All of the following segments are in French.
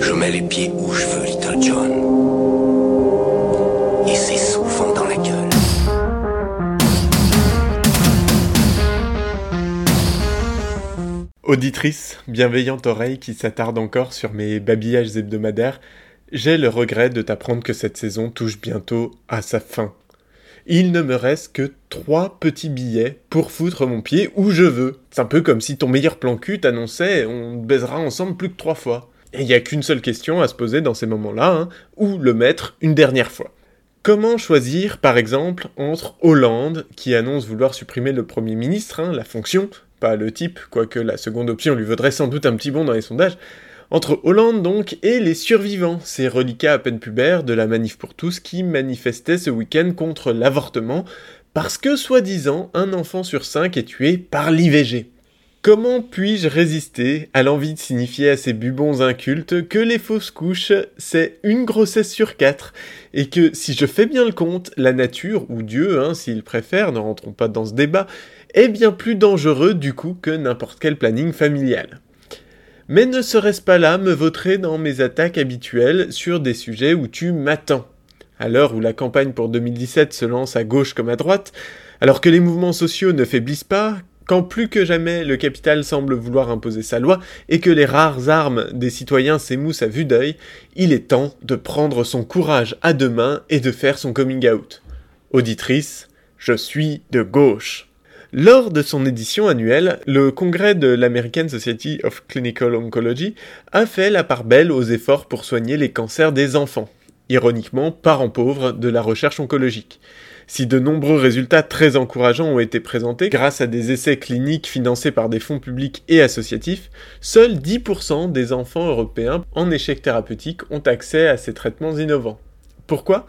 Je mets les pieds où je veux, Little John. Et c'est souvent dans la gueule. Auditrice, bienveillante oreille qui s'attarde encore sur mes babillages hebdomadaires, j'ai le regret de t'apprendre que cette saison touche bientôt à sa fin. Il ne me reste que trois petits billets pour foutre mon pied où je veux. C'est un peu comme si ton meilleur plan cul t'annonçait on baisera ensemble plus que trois fois. Et il n'y a qu'une seule question à se poser dans ces moments-là, hein, où le mettre une dernière fois. Comment choisir, par exemple, entre Hollande, qui annonce vouloir supprimer le Premier ministre, hein, la fonction, pas le type, quoique la seconde option lui vaudrait sans doute un petit bond dans les sondages, entre Hollande donc et les survivants, ces reliquats à peine pubères de la manif pour tous qui manifestaient ce week-end contre l'avortement, parce que soi-disant un enfant sur cinq est tué par l'IVG. Comment puis-je résister à l'envie de signifier à ces bubons incultes que les fausses couches, c'est une grossesse sur quatre, et que si je fais bien le compte, la nature, ou Dieu, hein, s'il préfère, ne rentrons pas dans ce débat, est bien plus dangereux du coup que n'importe quel planning familial. Mais ne serait-ce pas là me vautrer dans mes attaques habituelles sur des sujets où tu m'attends? À l'heure où la campagne pour 2017 se lance à gauche comme à droite, alors que les mouvements sociaux ne faiblissent pas, quand plus que jamais le capital semble vouloir imposer sa loi et que les rares armes des citoyens s'émoussent à vue d'œil, il est temps de prendre son courage à deux mains et de faire son coming out. Auditrice, je suis de gauche. Lors de son édition annuelle, le congrès de l'American Society of Clinical Oncology a fait la part belle aux efforts pour soigner les cancers des enfants, ironiquement parents pauvres de la recherche oncologique. Si de nombreux résultats très encourageants ont été présentés grâce à des essais cliniques financés par des fonds publics et associatifs, seuls 10% des enfants européens en échec thérapeutique ont accès à ces traitements innovants. Pourquoi?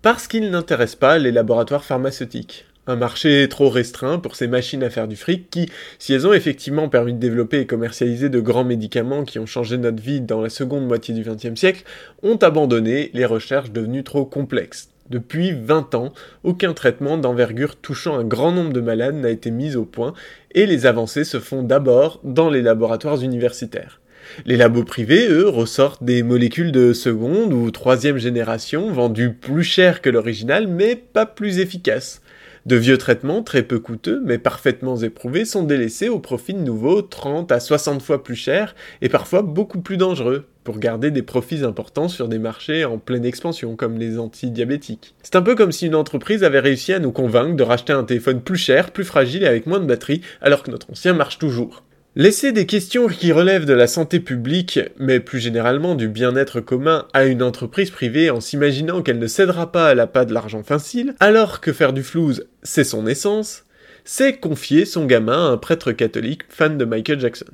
Parce qu'ils n'intéressent pas les laboratoires pharmaceutiques. Un marché trop restreint pour ces machines à faire du fric qui, si elles ont effectivement permis de développer et commercialiser de grands médicaments qui ont changé notre vie dans la seconde moitié du XXe siècle, ont abandonné les recherches devenues trop complexes. Depuis 20 ans, aucun traitement d'envergure touchant un grand nombre de malades n'a été mis au point et les avancées se font d'abord dans les laboratoires universitaires. Les labos privés, eux, ressortent des molécules de seconde ou troisième génération vendues plus cher que l'original mais pas plus efficaces. De vieux traitements très peu coûteux mais parfaitement éprouvés sont délaissés au profit de nouveaux 30 à 60 fois plus chers et parfois beaucoup plus dangereux pour garder des profits importants sur des marchés en pleine expansion comme les antidiabétiques. C'est un peu comme si une entreprise avait réussi à nous convaincre de racheter un téléphone plus cher, plus fragile et avec moins de batterie alors que notre ancien marche toujours. Laisser des questions qui relèvent de la santé publique, mais plus généralement du bien-être commun, à une entreprise privée en s'imaginant qu'elle ne cédera pas à la pas de l'argent facile, alors que faire du flouze, c'est son essence, c'est confier son gamin à un prêtre catholique fan de Michael Jackson.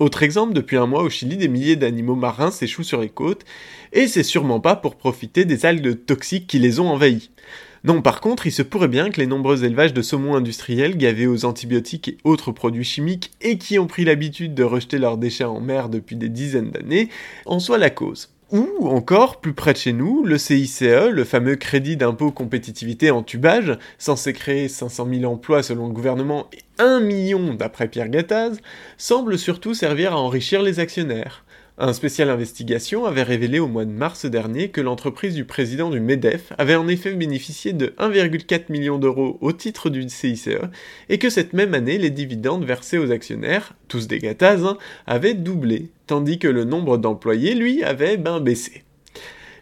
Autre exemple, depuis un mois au Chili, des milliers d'animaux marins s'échouent sur les côtes, et c'est sûrement pas pour profiter des algues toxiques qui les ont envahis. Non, par contre, il se pourrait bien que les nombreux élevages de saumon industriels gavés aux antibiotiques et autres produits chimiques et qui ont pris l'habitude de rejeter leurs déchets en mer depuis des dizaines d'années en soient la cause. Ou encore, plus près de chez nous, le CICE, le fameux crédit d'impôt compétitivité en tubage, censé créer 500 000 emplois selon le gouvernement et 1 million d'après Pierre Gattaz, semble surtout servir à enrichir les actionnaires. Un spécial investigation avait révélé au mois de mars dernier que l'entreprise du président du MEDEF avait en effet bénéficié de 1,4 million d'euros au titre du CICE et que cette même année, les dividendes versés aux actionnaires, tous des gâtazes, hein, avaient doublé, tandis que le nombre d'employés, lui, avait ben baissé.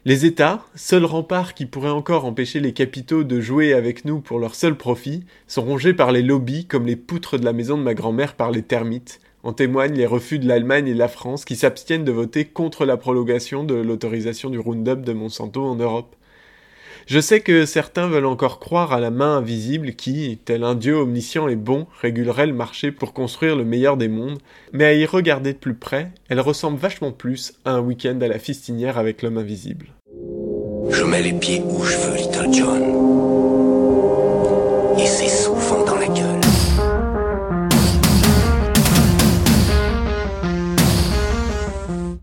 Les États, seul rempart qui pourrait encore empêcher les capitaux de jouer avec nous pour leur seul profit, sont rongés par les lobbies comme les poutres de la maison de ma grand-mère par les termites, en témoignent les refus de l'Allemagne et de la France qui s'abstiennent de voter contre la prolongation de l'autorisation du Roundup de Monsanto en Europe. Je sais que certains veulent encore croire à la main invisible qui, tel un dieu omniscient et bon, régulerait le marché pour construire le meilleur des mondes, mais à y regarder de plus près, elle ressemble vachement plus à un week-end à la fistinière avec l'homme invisible. Je mets les pieds où je veux, Little John.